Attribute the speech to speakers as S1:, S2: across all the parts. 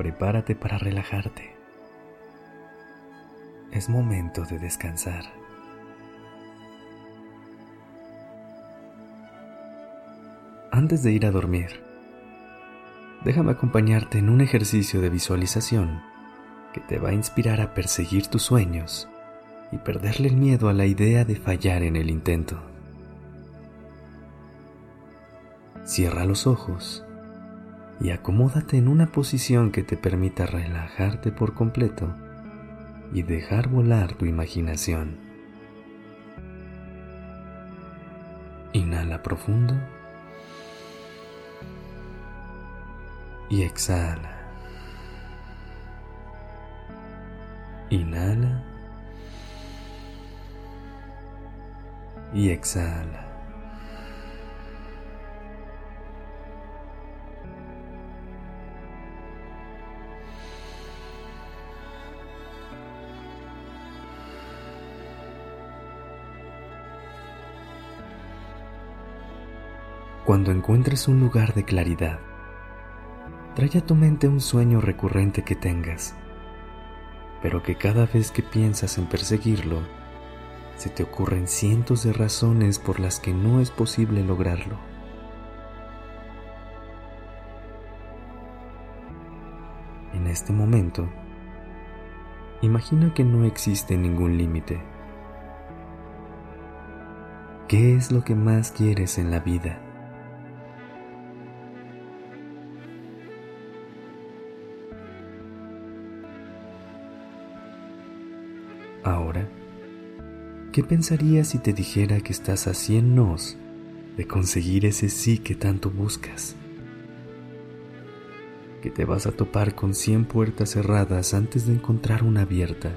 S1: Prepárate para relajarte. Es momento de descansar. Antes de ir a dormir, déjame acompañarte en un ejercicio de visualización que te va a inspirar a perseguir tus sueños y perderle el miedo a la idea de fallar en el intento. Cierra los ojos y acomódate en una posición que te permita relajarte por completo y dejar volar tu imaginación. Inhala profundo y exhala. Inhala y exhala. Cuando encuentres un lugar de claridad, trae a tu mente un sueño recurrente que tengas, pero que cada vez que piensas en perseguirlo, se te ocurren cientos de razones por las que no es posible lograrlo. En este momento, imagina que no existe ningún límite. ¿Qué es lo que más quieres en la vida? Ahora, ¿qué pensarías si te dijera que estás a 100 nos de conseguir ese sí que tanto buscas? Que te vas a topar con 100 puertas cerradas antes de encontrar una abierta.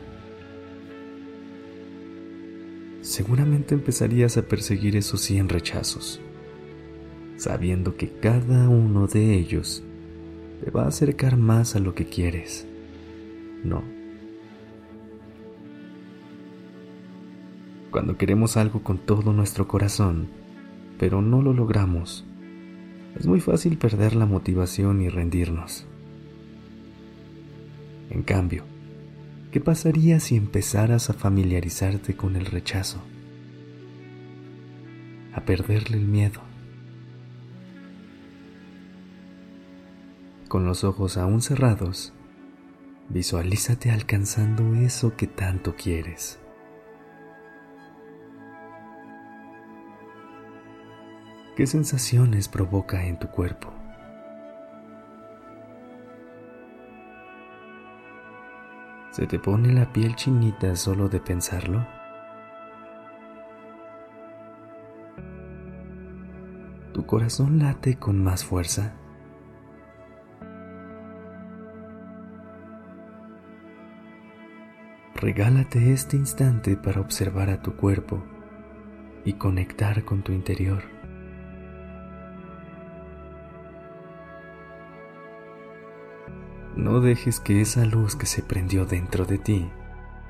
S1: Seguramente empezarías a perseguir esos 100 rechazos, sabiendo que cada uno de ellos te va a acercar más a lo que quieres. No cuando queremos algo con todo nuestro corazón, pero no lo logramos, es muy fácil perder la motivación y rendirnos. En cambio, ¿qué pasaría si empezaras a familiarizarte con el rechazo? A perderle el miedo. Con los ojos aún cerrados, visualízate alcanzando eso que tanto quieres. ¿Qué sensaciones provoca en tu cuerpo? ¿Se te pone la piel chinita solo de pensarlo? ¿Tu corazón late con más fuerza? Regálate este instante para observar a tu cuerpo y conectar con tu interior. No dejes que esa luz que se prendió dentro de ti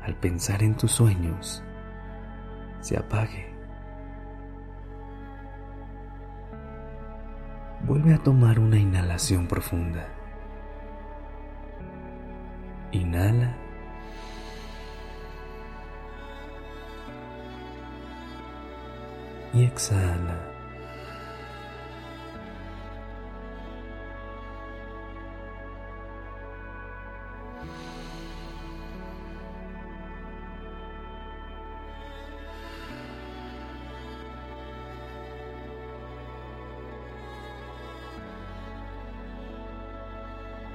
S1: al pensar en tus sueños se apague. Vuelve a tomar una inhalación profunda. Inhala. Y exhala.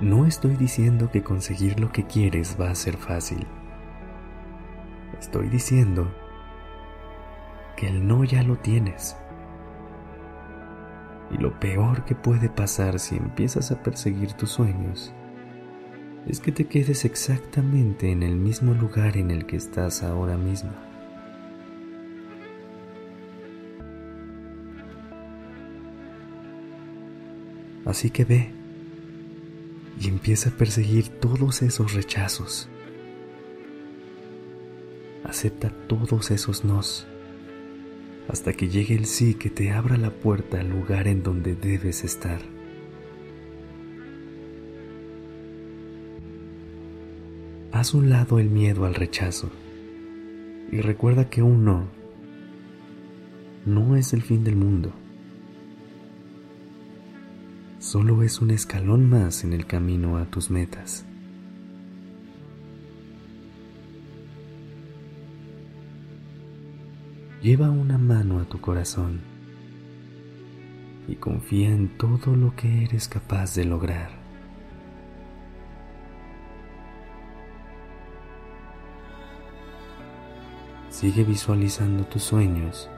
S1: No estoy diciendo que conseguir lo que quieres va a ser fácil. Estoy diciendo que el no ya lo tienes. Y lo peor que puede pasar si empiezas a perseguir tus sueños es que te quedes exactamente en el mismo lugar en el que estás ahora mismo. Así que ve y empieza a perseguir todos esos rechazos. Acepta todos esos nos hasta que llegue el sí que te abra la puerta al lugar en donde debes estar. Haz un lado el miedo al rechazo y recuerda que un no no es el fin del mundo. Solo es un escalón más en el camino a tus metas. Lleva una mano a tu corazón y confía en todo lo que eres capaz de lograr. Sigue visualizando tus sueños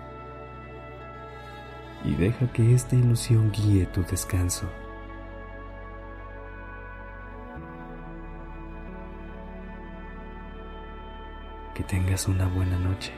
S1: y deja que esta ilusión guíe tu descanso. Que tengas una buena noche.